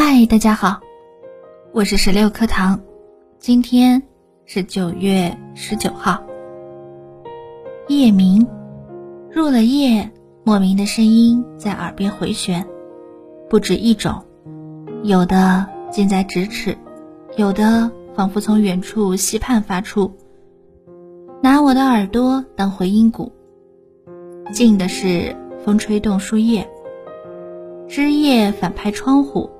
嗨，大家好，我是十六课堂，今天是九月十九号。夜明，入了夜，莫名的声音在耳边回旋，不止一种，有的近在咫尺，有的仿佛从远处溪畔发出。拿我的耳朵当回音鼓，近的是风吹动树叶，枝叶反拍窗户。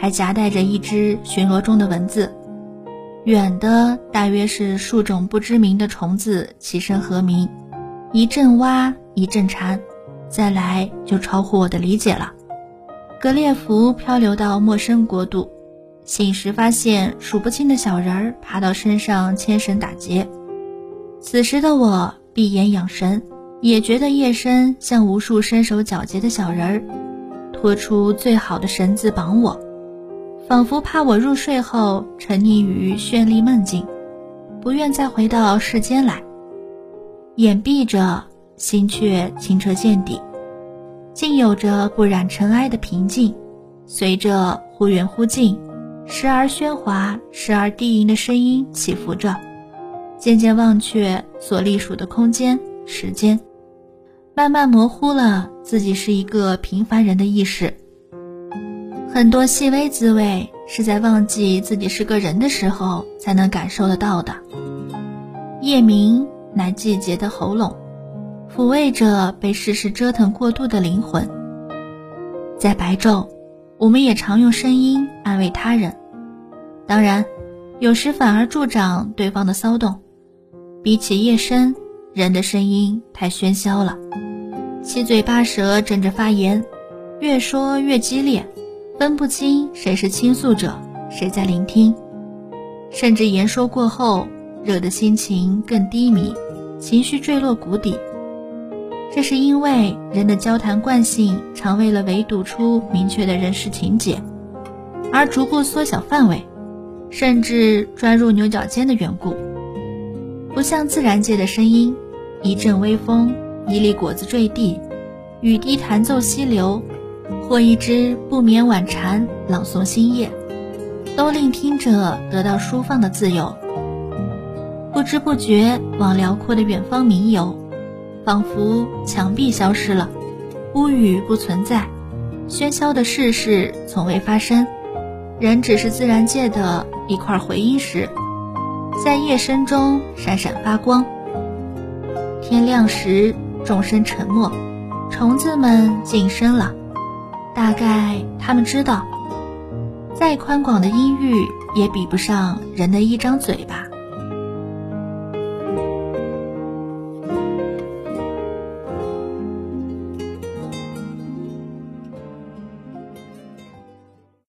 还夹带着一只巡逻中的蚊子，远的大约是数种不知名的虫子起身和鸣，一阵蛙一阵蝉，再来就超乎我的理解了。格列佛漂流到陌生国度，醒时发现数不清的小人儿爬到身上牵绳打结。此时的我闭眼养神，也觉得夜深像无数身手矫捷的小人儿，拖出最好的绳子绑我。仿佛怕我入睡后沉溺于绚丽梦境，不愿再回到世间来。眼闭着，心却清澈见底，竟有着不染尘埃的平静。随着忽远忽近、时而喧哗、时而低吟的声音起伏着，渐渐忘却所隶属的空间、时间，慢慢模糊了自己是一个平凡人的意识。很多细微滋味是在忘记自己是个人的时候才能感受得到的。夜鸣乃季节的喉咙，抚慰着被世事折腾过度的灵魂。在白昼，我们也常用声音安慰他人，当然，有时反而助长对方的骚动。比起夜深，人的声音太喧嚣了，七嘴八舌争着发言，越说越激烈。分不清谁是倾诉者，谁在聆听，甚至言说过后，惹得心情更低迷，情绪坠落谷底。这是因为人的交谈惯性常为了围堵出明确的人事情节，而逐步缩小范围，甚至钻入牛角尖的缘故。不像自然界的声音，一阵微风，一粒果子坠地，雨滴弹奏溪流。或一只不眠晚蝉朗诵新夜，都令听者得到舒放的自由。不知不觉往辽阔的远方冥游，仿佛墙壁消失了，屋宇不存在，喧嚣的世事从未发生，人只是自然界的一块回音石，在夜深中闪闪发光。天亮时，众生沉默，虫子们晋升了。大概他们知道，再宽广的音域也比不上人的一张嘴吧。